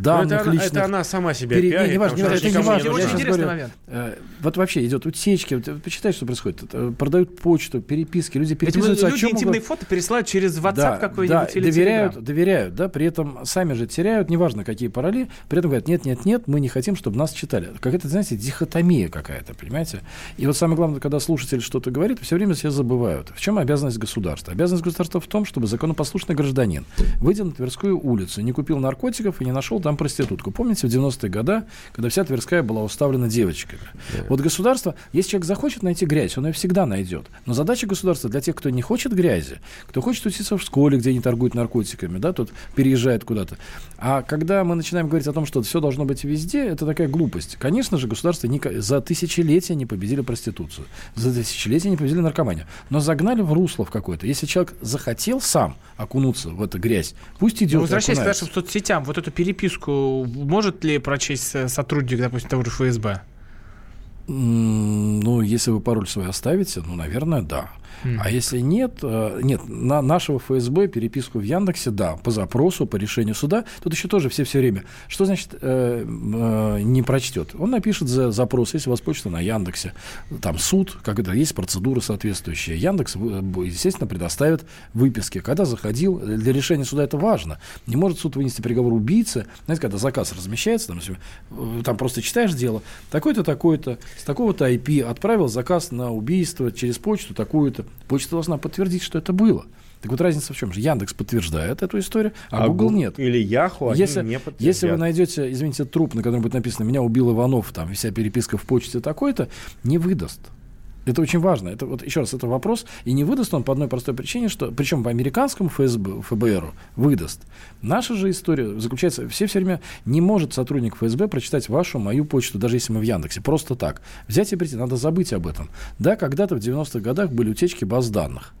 Speaker 4: данных
Speaker 3: это,
Speaker 4: личных.
Speaker 3: это она сама себя
Speaker 4: Пере-
Speaker 3: пиарит,
Speaker 4: не, не важно, не важно, это не важно.
Speaker 2: Очень интересный
Speaker 4: говорю,
Speaker 2: момент.
Speaker 4: э, Вот вообще идет утечки, вот, э, почитай, что происходит. Э, Продают почту, переписки, люди
Speaker 2: Ведь
Speaker 4: переписываются о
Speaker 2: люди
Speaker 4: чем
Speaker 2: интимные
Speaker 4: угодно.
Speaker 2: фото пересылают через WhatsApp
Speaker 4: Да,
Speaker 2: какой-нибудь
Speaker 4: да,
Speaker 2: или
Speaker 4: доверяют,
Speaker 2: Telegram.
Speaker 4: доверяют, да, при этом сами же теряют, неважно какие пароли, при этом говорят, нет, нет, нет, мы не хотим, чтобы нас читали. Какая-то, знаете, дихотомия какая-то, понимаете? И вот самое главное, когда слушатель что-то говорит, все время все забывают. В чем обязанность государства? Обязанность государства в том, чтобы законопослушный гражданин, выйдя на Тверскую улицу, не купил наркотиков и не нашел там проститутку. Помните, в 90-е годы, когда вся Тверская была уставлена девочками? Вот государство, если человек захочет найти грязь, он ее всегда найдет. Но задача государства для тех, кто не хочет грязи, кто хочет учиться в школе, где не торгуют наркотиками, да, тут переезжает куда-то. А когда мы начинаем говорить о том, что все должно быть везде, это такая глупость. Конечно же, государство ника- за тысячелетия не победили проституцию, за тысячелетия не победили наркоманию, но загнали в русло в какое-то. Если человек захотел сам окунуться в эту грязь, пусть идет.
Speaker 2: Ну,
Speaker 4: и
Speaker 2: возвращаясь к нашим соцсетям, вот эту переписку может ли прочесть э, сотрудник, допустим, того же ФСБ?
Speaker 4: Ну, если вы пароль свой оставите, ну, наверное, да. А если нет, э, нет, на нашего ФСБ переписку в Яндексе, да, по запросу, по решению суда, тут еще тоже все все время. Что значит э, э, не прочтет? Он напишет за запрос, если у вас почта на Яндексе, там суд, это, есть процедура соответствующая. Яндекс, б- естественно, предоставит выписки. Когда заходил, для решения суда это важно. Не может суд вынести приговор убийце. Знаете, когда заказ размещается, там, э, там просто читаешь дело, такой-то, такой-то, с такого-то IP отправил заказ на убийство через почту такую-то. Почта должна подтвердить, что это было. Так вот разница в чем же? Яндекс подтверждает эту историю, а, Google
Speaker 3: Гу-
Speaker 4: нет.
Speaker 3: Или Яху они
Speaker 4: Если,
Speaker 3: не подтвердят.
Speaker 4: если вы найдете, извините, труп, на котором будет написано «Меня убил Иванов», там, вся переписка в почте такой-то, не выдаст. Это очень важно. Это вот еще раз, это вопрос. И не выдаст он по одной простой причине, что, причем по американскому ФСБ, ФБРу выдаст. Наша же история заключается, все все время не может сотрудник ФСБ прочитать вашу, мою почту, даже если мы в Яндексе. Просто так. Взять и прийти, надо забыть об этом. Да, когда-то в 90-х годах были утечки баз данных.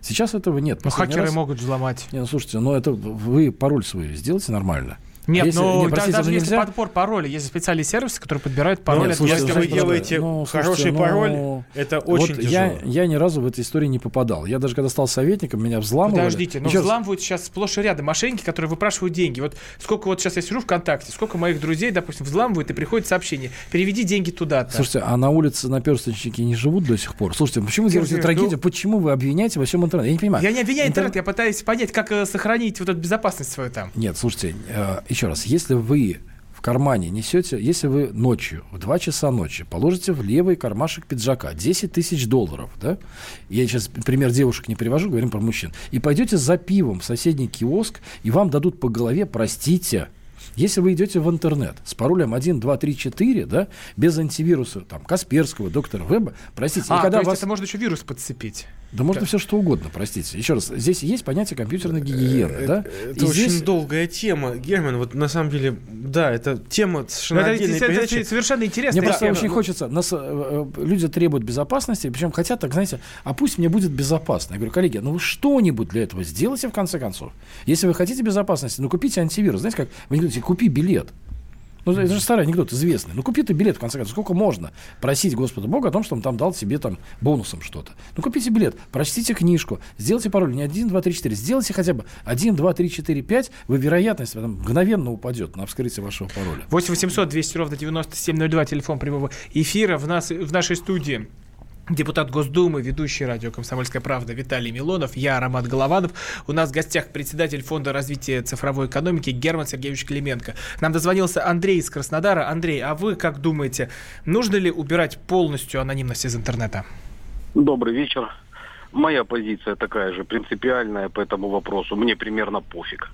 Speaker 4: Сейчас этого нет.
Speaker 2: Ну,
Speaker 4: Последний
Speaker 2: хакеры
Speaker 4: раз-
Speaker 2: могут взломать.
Speaker 4: Не, ну слушайте, ну это вы пароль свой сделайте нормально.
Speaker 2: Нет,
Speaker 4: А если-
Speaker 2: ну
Speaker 4: не,
Speaker 2: да-
Speaker 4: простите,
Speaker 2: даже
Speaker 4: ну
Speaker 2: если
Speaker 4: нельзя?
Speaker 2: подбор пароля, есть специальные сервисы, которые подбирают пароль.
Speaker 3: Нет, слушайте, если вы делаете
Speaker 4: Ну,
Speaker 3: хороший
Speaker 4: слушайте,
Speaker 3: пароль,
Speaker 4: ну,
Speaker 3: это очень
Speaker 4: вот я,
Speaker 3: тяжело.
Speaker 4: я ни разу в этой истории не попадал. Я даже когда стал советником, меня взламывали.
Speaker 2: Подождите, но
Speaker 4: Еще раз,
Speaker 2: взламывают сейчас сплошь и рядом мошенники, которые выпрашивают деньги. Вот сколько вот сейчас я сижу ВКонтакте, сколько моих друзей, допустим, взламывают и приходит сообщение, переведи деньги туда-то.
Speaker 4: Слушайте, а на улице наперсточники не живут до сих пор? Слушайте, почему вы делаете трагедию? Почему вы обвиняете во всем интернете? Я не понимаю.
Speaker 2: я не обвиняю
Speaker 4: Интер-
Speaker 2: интернет, я пытаюсь понять, как э, сохранить вот эту безопасность свою там.
Speaker 4: Нет, слушайте, э, еще раз, если вы в кармане несете, если вы ночью, в 2 часа ночи, положите в левый кармашек пиджака 10 тысяч долларов, да, я сейчас пример девушек не привожу, говорим про мужчин, и пойдете за пивом в соседний киоск, и вам дадут по голове, простите, если вы идете в интернет с паролем 1, 2, 3, 4, да, без антивируса, там, Касперского, доктора Веба, простите,
Speaker 2: А,
Speaker 4: и когда
Speaker 2: то есть
Speaker 4: вас...
Speaker 2: это можно еще вирус подцепить.
Speaker 4: Да можно все что угодно, простите. Еще раз, здесь есть понятие компьютерной гигиены, да?
Speaker 3: Э, Это
Speaker 4: И
Speaker 3: очень
Speaker 4: здесь-
Speaker 3: долгая тема, Герман. Вот на самом деле, да, это тема совершенно
Speaker 2: это,
Speaker 3: отдельной
Speaker 2: это- это
Speaker 3: передачи.
Speaker 2: совершенно интересно.
Speaker 4: Мне просто
Speaker 2: Я-
Speaker 4: очень хочется, нас, э, э, люди требуют безопасности, причем хотят так, знаете, а пусть мне будет безопасно. Я говорю, коллеги, ну вы что-нибудь для этого сделайте в конце концов. Если вы хотите безопасности, ну купите антивирус. Знаете как, вы не говорите, купи билет. Ну, это же старый анекдот, известный. Ну, купи ты билет, в конце концов. Сколько можно просить Господа Бога о том, что он там дал себе там бонусом что-то? Ну, купите билет, прочтите книжку, сделайте пароль не 1, 2, 3, 4. Сделайте хотя бы 1, 2, 3, 4, 5. Вы вероятность там, мгновенно упадет на вскрытие вашего пароля.
Speaker 2: 8 800 200 ровно 9702, телефон прямого эфира. В, нас, в нашей студии Депутат Госдумы, ведущий радио «Комсомольская правда» Виталий Милонов, я Роман Голованов. У нас в гостях председатель Фонда развития цифровой экономики Герман Сергеевич Клименко. Нам дозвонился Андрей из Краснодара. Андрей, а вы как думаете, нужно ли убирать полностью анонимность из интернета?
Speaker 11: Добрый вечер. Моя позиция такая же, принципиальная по этому вопросу. Мне примерно пофиг.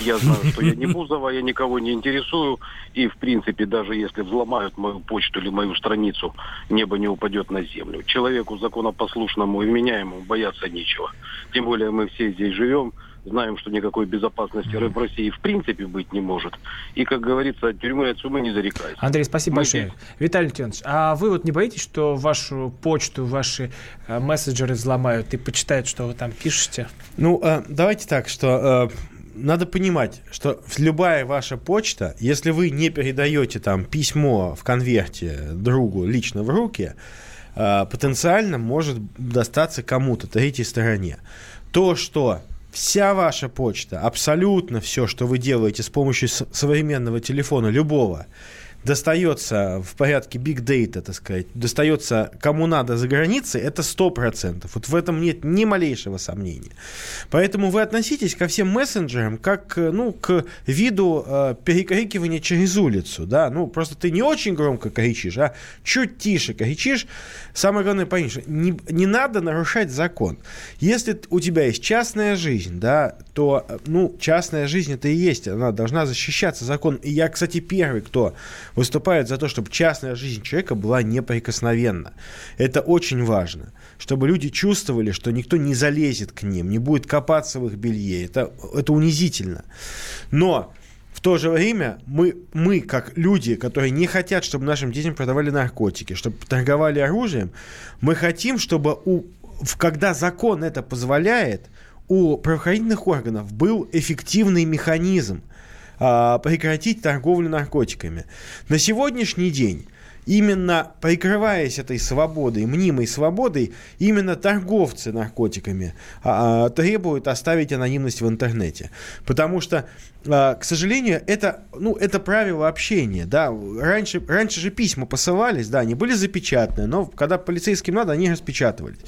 Speaker 11: Я знаю, что я не Бузова, я никого не интересую. И, в принципе, даже если взломают мою почту или мою страницу, небо не упадет на землю. Человеку законопослушному и вменяемому бояться нечего. Тем более мы все здесь живем, знаем, что никакой безопасности в России в принципе быть не может. И, как говорится, от тюрьмы от сумы не зарекайся.
Speaker 2: Андрей, спасибо
Speaker 11: Мы
Speaker 2: большое.
Speaker 11: здесь-
Speaker 2: Виталий Леонидович, а вы вот не боитесь, что вашу почту, ваши э, мессенджеры взломают и почитают, что вы там пишете?
Speaker 3: Ну, э, давайте так, что э, надо понимать, что любая ваша почта, если вы не передаете там письмо в конверте другу лично в руки, э, потенциально может достаться кому-то, третьей стороне. То, что вся ваша почта, абсолютно все, что вы делаете с помощью современного телефона, любого, достается в порядке big data, так сказать, достается кому надо за границей, это 100%. Вот в этом нет ни малейшего сомнения. Поэтому вы относитесь ко всем мессенджерам как ну, к виду э, перекрикивания через улицу. Да? Ну, просто ты не очень громко кричишь, а чуть тише кричишь. Самое главное, что не, не надо нарушать закон. Если у тебя есть частная жизнь, да, то, э, ну, частная жизнь это и есть, она должна защищаться законом. И я, кстати, первый, кто выступает за то, чтобы частная жизнь человека была неприкосновенна. Это очень важно, чтобы люди чувствовали, что никто не залезет к ним, не будет копаться в их белье. Это, это унизительно. Но в то же время мы, мы, как люди, которые не хотят, чтобы нашим детям продавали наркотики, чтобы торговали оружием, мы хотим, чтобы у, когда закон это позволяет, у правоохранительных органов был эффективный механизм прекратить торговлю наркотиками. На сегодняшний день именно прикрываясь этой свободой, мнимой свободой, именно торговцы наркотиками а, а, требуют оставить анонимность в интернете. Потому что, а, к сожалению, это, ну, это правило общения. Да? Раньше, раньше же письма посылались, да, они были запечатаны, но когда полицейским надо, они распечатывались.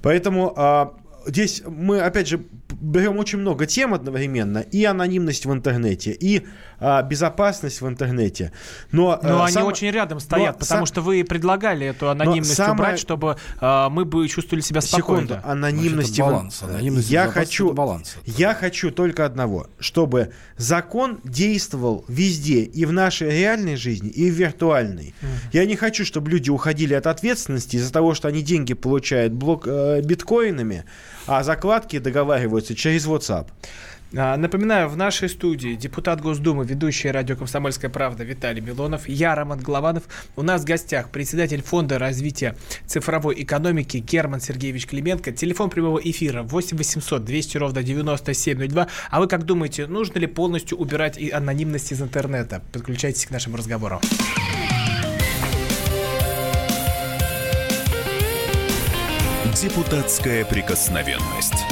Speaker 3: Поэтому а, здесь мы, опять же, берем очень много тем одновременно. И анонимность в интернете, и а, безопасность в интернете. Но,
Speaker 2: Но
Speaker 3: а,
Speaker 2: они
Speaker 3: сам-
Speaker 2: очень рядом стоят,
Speaker 3: но
Speaker 2: потому
Speaker 3: сам-
Speaker 2: что вы предлагали эту анонимность
Speaker 3: самое-
Speaker 2: убрать, чтобы э, мы бы чувствовали себя спокойно.
Speaker 3: Секунду, анонимности...
Speaker 4: это
Speaker 3: в-
Speaker 4: баланс. Анонимность и
Speaker 3: я хочу,
Speaker 4: это баланс.
Speaker 3: я хочу только одного, чтобы закон действовал везде, и в нашей реальной жизни, и в виртуальной. Я не хочу, чтобы люди уходили от ответственности из-за того, что они деньги получают блок, э, биткоинами, а закладки договариваются через WhatsApp.
Speaker 2: А, Напоминаю, в нашей студии депутат Госдумы, ведущий радио «Комсомольская правда» Виталий Милонов, я, Роман Голованов. У нас в гостях председатель Фонда развития цифровой экономики Герман Сергеевич Клименко. Телефон прямого эфира 8 800 200 ровно 9702. А вы как думаете, нужно ли полностью убирать и анонимность из интернета? Подключайтесь к нашему разговору.
Speaker 1: Депутатская прикосновенность.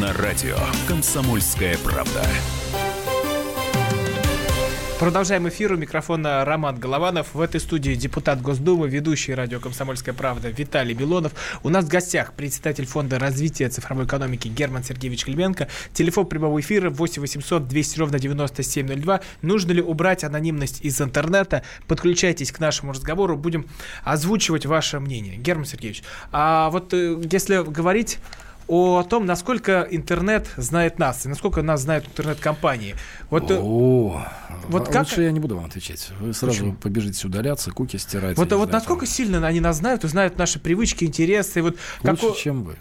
Speaker 1: На радио «Комсомольская правда».
Speaker 2: Продолжаем эфир. У микрофона Роман Голованов. В этой студии депутат Госдумы, ведущий радио «Комсомольская правда» Виталий Белонов. У нас в гостях председатель фонда развития цифровой экономики Герман Сергеевич Клименко. Телефон прямого эфира 8 800 200 ровно 9702. Нужно ли убрать анонимность из интернета? Подключайтесь к нашему разговору. Будем озвучивать ваше мнение. Герман Сергеевич, а вот э, если говорить о том, насколько интернет знает нас, и насколько нас знают интернет-компании. Вот, э,
Speaker 4: О,
Speaker 2: вот
Speaker 4: а
Speaker 2: как-
Speaker 4: лучше я не буду вам отвечать. Вы сразу
Speaker 2: Почему?
Speaker 4: побежите удаляться, куки стирать.
Speaker 2: вот, вот насколько сильно они нас знают и знают наши привычки, интересы. и Вот
Speaker 4: Лучше,
Speaker 2: како-
Speaker 4: чем вы.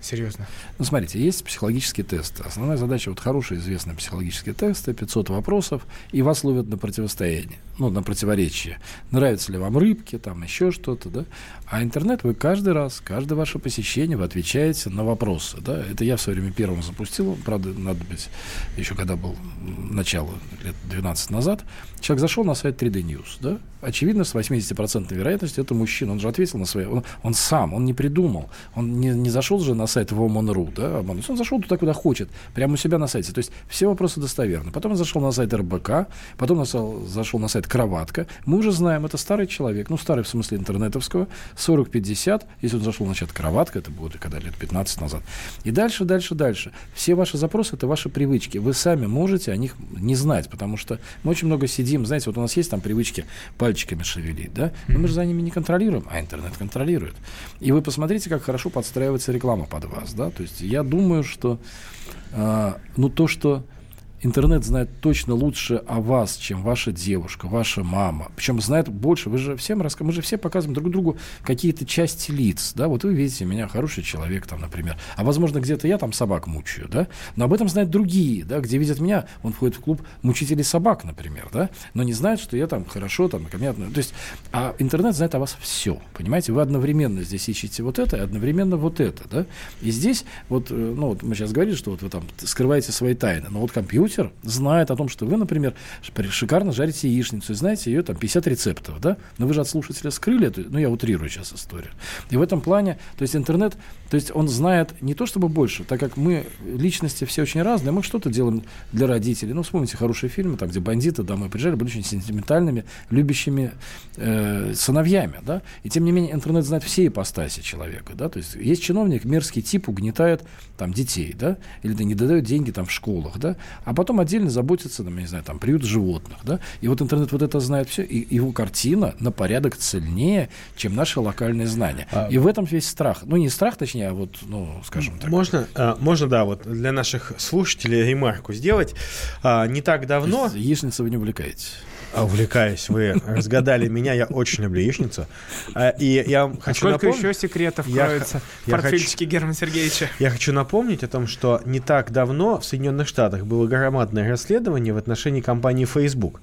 Speaker 2: Серьезно.
Speaker 4: Ну, смотрите, есть психологические тесты. Основная задача, вот хорошие известные психологические тесты, 500 вопросов, и вас ловят на противостояние, ну, на противоречие. Нравятся ли вам рыбки, там еще что-то, да? А интернет вы каждый раз, каждое ваше посещение, вы отвечаете на вопросы, да? Это я в свое время первым запустил, правда, надо быть, еще когда был начало, лет 12 назад, человек зашел на сайт 3D News, да? Очевидно, с 80% вероятностью это мужчина. Он же ответил на свои... Он, он сам, он не придумал. Он не, не зашел же на сайт Woman.ru, да? Он зашел туда, куда хочет. Прямо у себя на сайте. То есть все вопросы достоверны. Потом он зашел на сайт РБК, потом зашел, зашел на сайт Кроватка. Мы уже знаем, это старый человек, ну, старый в смысле интернетовского, 40-50. Если он зашел на чат Кроватка, это было когда лет 15 назад. И дальше, дальше, дальше. Все ваши запросы – это ваши привычки. Вы сами можете о них не знать, потому что мы очень много сидим, знаете, вот у нас есть там привычки пальчиками шевелить, да, но мы же за ними не контролируем, а интернет контролирует. И вы посмотрите, как хорошо подстраивается реклама под вас, да, то есть я думаю, что, а, ну, то, что интернет знает точно лучше о вас, чем ваша девушка, ваша мама. Причем знает больше. Вы же всем раска... Мы же все показываем друг другу какие-то части лиц. Да? Вот вы видите меня, хороший человек, там, например. А возможно, где-то я там собак мучаю, да? Но об этом знают другие, да? Где видят меня, он входит в клуб мучителей собак, например, да? Но не знают, что я там хорошо, там, ко мне отношусь. То есть, а интернет знает о вас все. Понимаете? Вы одновременно здесь ищете вот это, и одновременно вот это, да? И здесь, вот, э, ну, вот мы сейчас говорили, что вот вы там скрываете свои тайны, но вот компьютер знает о том, что вы, например, шикарно жарите яичницу, и знаете ее там 50 рецептов, да? Но вы же от слушателя скрыли эту, ну, я утрирую сейчас историю. И в этом плане, то есть интернет, то есть он знает не то чтобы больше, так как мы, личности все очень разные, мы что-то делаем для родителей. Ну, вспомните хорошие фильмы, там, где бандиты домой приезжали, были очень сентиментальными, любящими э, сыновьями, да? И тем не менее интернет знает все ипостаси человека, да? То есть есть чиновник, мерзкий тип, угнетает там детей, да? Или да, не додает деньги там в школах, да? А потом отдельно заботится, там, я не знаю, там, приют животных, да? И вот интернет вот это знает все, и его картина на порядок цельнее, чем наши локальные знания. И в этом весь страх. Ну, не страх, точнее, а вот, ну, скажем так.
Speaker 3: Можно, а, можно, да, вот для наших слушателей ремарку сделать. А, не так давно...
Speaker 4: Яичница вы не увлекаетесь.
Speaker 3: А, увлекаюсь, вы разгадали меня, я очень люблю яичницу. А, и я вам
Speaker 2: А
Speaker 3: хочу
Speaker 2: сколько
Speaker 3: напомнить-
Speaker 2: еще секретов
Speaker 3: Я
Speaker 2: кроется в портфельчике Германа Сергеевича?
Speaker 3: Я хочу напомнить о том, что не так давно в Соединенных Штатах было громадное расследование в отношении компании Facebook,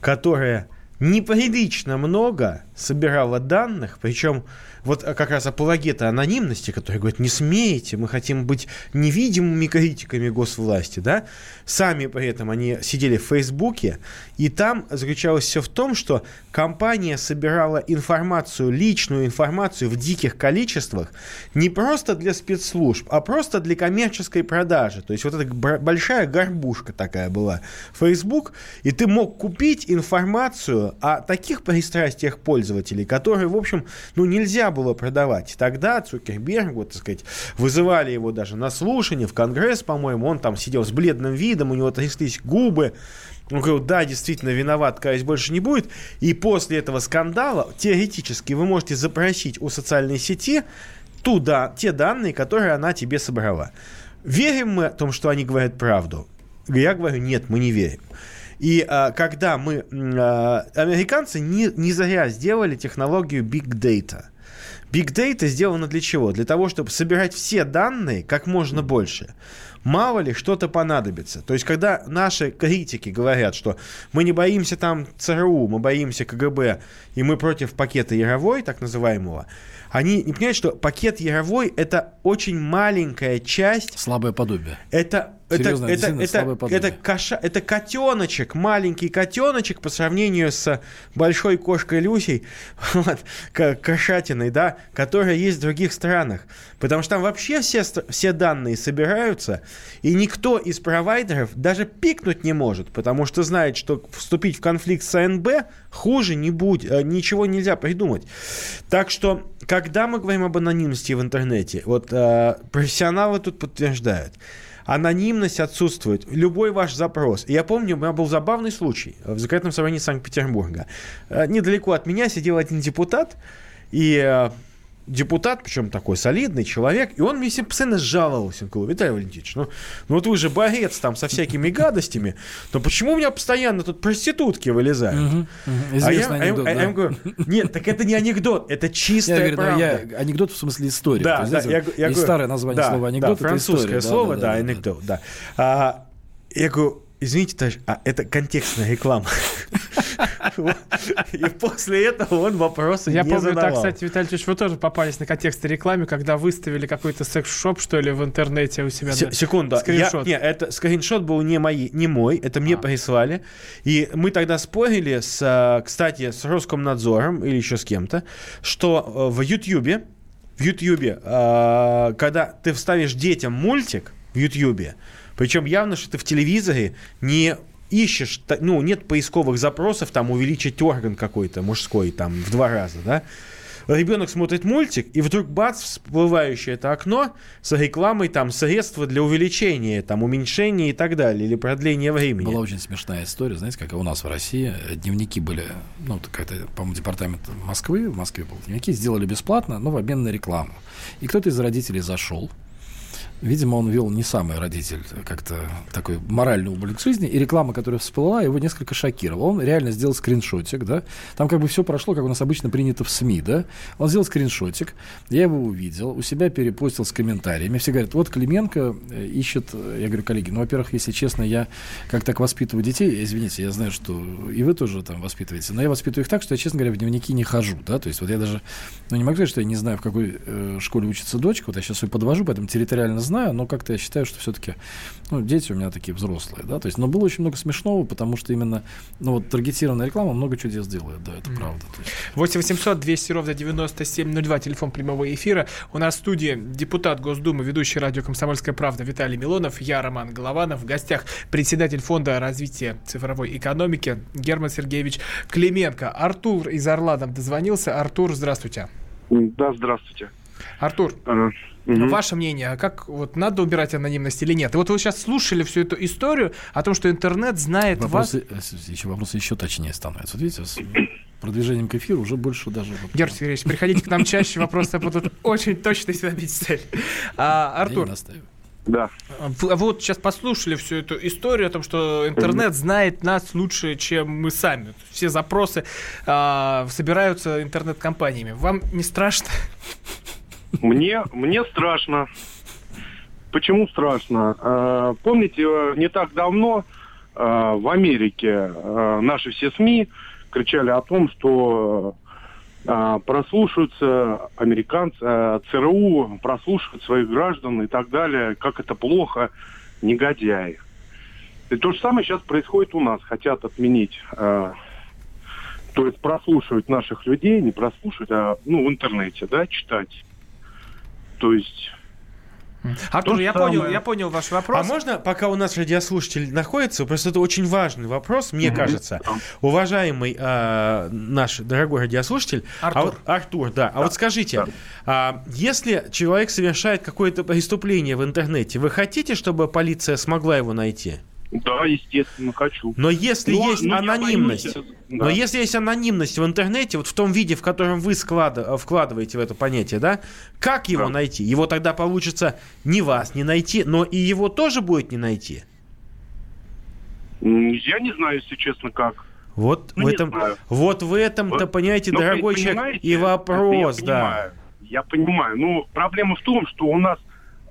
Speaker 3: которая неприлично много собирала данных, причем вот а, как раз апологеты анонимности, которые говорят, не смеете, мы хотим быть невидимыми критиками госвласти, да, сами при этом они сидели в Фейсбуке, и там заключалось все в том, что компания собирала информацию, личную информацию в диких количествах, не просто для спецслужб, а просто для коммерческой продажи. То есть вот эта большая горбушка такая была. Facebook, и ты мог купить информацию о таких пристрастиях пользователей, которые, в общем, ну, нельзя было продавать. Тогда Цукерберг, вот, так сказать, вызывали его даже на слушание в Конгресс, по-моему, он там сидел с бледным видом, у него тряслись губы, он говорил, да, действительно виноват, каюсь, больше не будет. И после этого скандала, теоретически, вы можете запросить у социальной сети туда те данные, которые она тебе собрала. Верим мы о том, что они говорят правду? Я говорю, нет, мы не верим. И а, когда мы... а, американцы не, не зря сделали технологию Big Data. Big Data сделано для чего? Для того, чтобы собирать все данные как можно больше. Мало ли что-то понадобится. То есть, когда наши критики говорят, что мы не боимся там ЦРУ, мы боимся КГБ, и мы против пакета Яровой, так называемого, они не понимают, что пакет Яровой – это очень маленькая часть
Speaker 4: Слабое подобие.
Speaker 3: это,
Speaker 4: Серьезно,
Speaker 3: это, это, это, это, коша, это котеночек, маленький котеночек по сравнению с большой кошкой Люсей, (laughs) вот, ко- кошатиной, да. которая есть в других странах. Потому что там вообще все, все данные собираются, и никто из провайдеров даже пикнуть не может, потому что знает, что вступить в конфликт с АНБ хуже не будет, э, ничего нельзя придумать. Так что, когда мы говорим об анонимности в интернете, вот э, профессионалы тут подтверждают, анонимность отсутствует. Любой ваш запрос. Я помню, у меня был забавный случай в закрытом собрании Санкт-Петербурга. Э, Недалеко от меня сидел один депутат, и э, депутат, причем такой солидный человек, и он мне постоянно жаловался. Он говорил, Виталий Валентинович, ну, ну вот вы же борец там со всякими гадостями, но почему у меня постоянно тут проститутки вылезают?
Speaker 4: Мгм, мгм.
Speaker 3: А я,
Speaker 4: Известный
Speaker 3: а я-
Speaker 4: анекдот,
Speaker 3: а я
Speaker 4: да.
Speaker 3: ему говорю, нет, так это не анекдот, это чистая
Speaker 4: Я говорю, да,
Speaker 3: правда.
Speaker 4: я- анекдот в смысле история.
Speaker 3: Да,
Speaker 4: есть,
Speaker 3: да,
Speaker 4: знаете,
Speaker 3: я, я говорю-
Speaker 4: старое название
Speaker 3: да,
Speaker 4: слова
Speaker 3: да,
Speaker 4: анекдот. это
Speaker 3: французское
Speaker 4: история, да,
Speaker 3: слово,
Speaker 4: да,
Speaker 3: да,
Speaker 4: да, да.
Speaker 3: анекдот, да. А, я говорю, извините, товарищ, а это контекстная реклама. И после этого он вопросы
Speaker 2: Я
Speaker 3: не
Speaker 2: помню, так,
Speaker 3: задавал.
Speaker 2: кстати, Виталий Ильич, вы тоже попались на контексте рекламе, когда выставили какой-то секс-шоп, что ли, в интернете у себя.
Speaker 3: Се-
Speaker 2: да?
Speaker 3: Секунду. Я,
Speaker 2: Скриншот.
Speaker 3: не, это скриншот был не, мои, не мой, это мне прислали. И мы тогда спорили, с, э, кстати, с Роскомнадзором или еще с кем-то, что э, в Ютьюбе, в Ютьюбе, э, когда ты вставишь детям мультик в Ютьюбе, причем явно, что ты в телевизоре не ищешь, ну, нет поисковых запросов, там, увеличить орган какой-то мужской, там, в два раза, да? Ребенок смотрит мультик, и вдруг бац, всплывающее это окно с рекламой там средства для увеличения, там, уменьшения и так далее, или продления времени.
Speaker 4: Была очень смешная история, знаете, как у нас в России дневники были, ну, это как-то, по-моему, департамент Москвы, в Москве был, дневники сделали бесплатно, но в обмен на рекламу. И кто-то из родителей зашел, Видимо, он вел не самый родитель, как-то такой моральный облик жизни, и реклама, которая всплыла, его несколько шокировала. Он реально сделал скриншотик, да, там как бы все прошло, как у нас обычно принято в СМИ, да, он сделал скриншотик, я его увидел, у себя перепостил с комментариями, все говорят, вот Клименко э, ищет, э, я говорю, коллеги, ну, во-первых, если честно, я как так воспитываю детей, извините, я знаю, что и вы тоже там воспитываете, но я воспитываю их так, что я, честно говоря, в дневники не хожу, да, то есть вот я даже, ну, не могу сказать, что я не знаю, в какой э, школе учится дочка, вот я сейчас ее подвожу, поэтому территориально знаю, но как-то я считаю, что все-таки, ну, дети у меня такие взрослые, да, то есть, но было очень много смешного, потому что именно, ну, вот таргетированная реклама много чудес делает, да, это правда. То есть.
Speaker 2: 8 800 200 ровно 9702, телефон прямого эфира. У нас в студии депутат Госдумы, ведущий радио «Комсомольская правда» Виталий Милонов, я Роман Голованов. В гостях председатель Фонда развития цифровой экономики Герман Сергеевич Клименко. Артур из Орла нам дозвонился. Артур, здравствуйте.
Speaker 11: Да, здравствуйте.
Speaker 2: Артур,
Speaker 11: Мгм.
Speaker 2: ваше мнение, а как вот надо убирать анонимность или нет? И вот вы сейчас слушали всю эту историю о том, что интернет знает вас.
Speaker 4: Вопросы, э, еще вопросы еще точнее становятся. Вот видите, с продвижением к эфиру уже больше даже... вот,
Speaker 2: Георгий Сергеевич, (laughs) приходите к нам чаще, вопросы будут очень точно всегда бить цель. А, Артур.
Speaker 11: Да.
Speaker 2: вы а вы вот сейчас послушали всю эту историю о том, что интернет знает нас лучше, чем мы сами. Все запросы а, собираются интернет-компаниями. Вам не страшно?
Speaker 11: Мне, мне страшно. Почему страшно? Э, Помните, э, не так давно э, в Америке э, наши все СМИ кричали о том, что прослушаются американцы, ЦРУ прослушивают своих граждан и так далее, как это плохо, негодяи. И то же самое сейчас происходит у нас. Хотят отменить, то есть прослушивать наших людей, не прослушивать, а ну, в интернете, да, читать. То есть
Speaker 2: Артур, я понял, я понял ваш вопрос.
Speaker 3: А можно, пока у нас радиослушатель находится, просто это очень важный вопрос, мне
Speaker 11: Мгм.
Speaker 3: кажется. Уважаемый э, наш дорогой радиослушатель.
Speaker 2: Артур.
Speaker 3: А вот, Артур, да. А вот скажите, а, если человек совершает какое-то преступление в интернете, вы хотите, чтобы полиция смогла его найти?
Speaker 11: Да, естественно, хочу.
Speaker 3: Но если
Speaker 11: Но-
Speaker 3: есть
Speaker 11: но я
Speaker 3: анонимность,
Speaker 11: боюсь,
Speaker 3: но
Speaker 11: да.
Speaker 3: если есть анонимность в интернете, вот в том виде, в котором вы склада- вкладываете в это понятие, да, как его
Speaker 11: Да.
Speaker 3: найти? Его тогда получится не вас не найти, но и его тоже будет не найти.
Speaker 11: Я не знаю, если честно, как.
Speaker 3: Вот
Speaker 11: Ну,
Speaker 3: в этом,
Speaker 11: знаю.
Speaker 3: вот в этом-то,
Speaker 11: Вот.
Speaker 3: понимаете,
Speaker 11: Но
Speaker 3: дорогой человек, и вопрос,
Speaker 11: я
Speaker 3: да.
Speaker 11: понимаю. Я понимаю. Ну, проблема в том, что у нас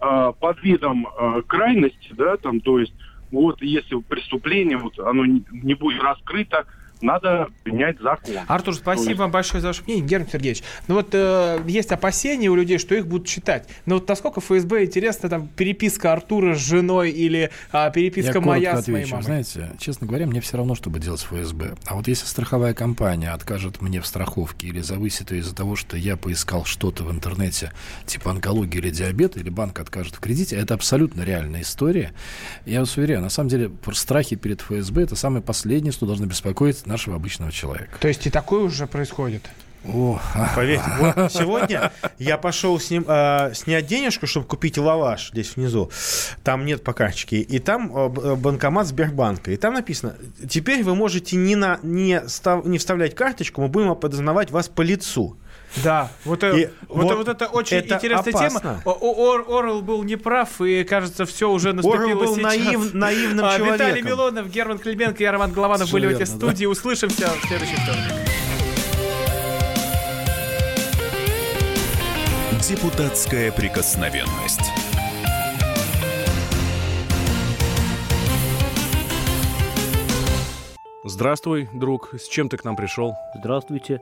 Speaker 11: э, под видом э, крайности, да, там, то есть, вот, если преступление, вот, оно не, будет раскрыто,
Speaker 12: надо принять закон.
Speaker 2: Артур, спасибо вам большое за ваше мнение. Герман Сергеевич, ну вот э, есть опасения у людей, что их будут читать. Но вот насколько ФСБ интересно там переписка Артура с женой или а, переписка
Speaker 4: Я
Speaker 2: моя с моей
Speaker 4: отвечу.
Speaker 2: мамой?
Speaker 4: Знаете, честно говоря, мне все равно, чтобы делать ФСБ. А вот если страховая компания откажет мне в страховке или завысит ее из-за того, что я поискал что-то в интернете, типа онкологии или диабета, или банк откажет в кредите, это абсолютно реальная история. Я вас уверяю, на самом деле, страхи перед ФСБ это самое последнее, что должно беспокоить нашего обычного человека.
Speaker 2: То есть и такое уже происходит?
Speaker 4: О,
Speaker 3: Поверьте, вот сегодня я пошел с ним э, снять денежку, чтобы купить лаваш здесь внизу. Там нет по карточке. И там э, б- банкомат Сбербанка. И там написано, теперь вы можете не, на, не, став- не вставлять карточку, мы будем опознавать вас по лицу.
Speaker 2: Да, вот,
Speaker 3: И
Speaker 2: вот,
Speaker 3: вот
Speaker 2: вот это очень
Speaker 3: это
Speaker 2: интересная
Speaker 3: опасно.
Speaker 2: тема. О- О- Ор- Орел был неправ, и, кажется, все уже наступило
Speaker 3: Орел был
Speaker 2: сейчас.
Speaker 3: наив- наивным
Speaker 2: А, Виталий
Speaker 3: человеком.
Speaker 2: Милонов, Герман Клименко и Роман Голованов были в этой
Speaker 3: Совершенно, да.
Speaker 2: студии. Услышимся в следующий вторник.
Speaker 1: Депутатская прикосновенность.
Speaker 13: Здравствуй, друг. С чем ты к нам пришел?
Speaker 14: Здравствуйте.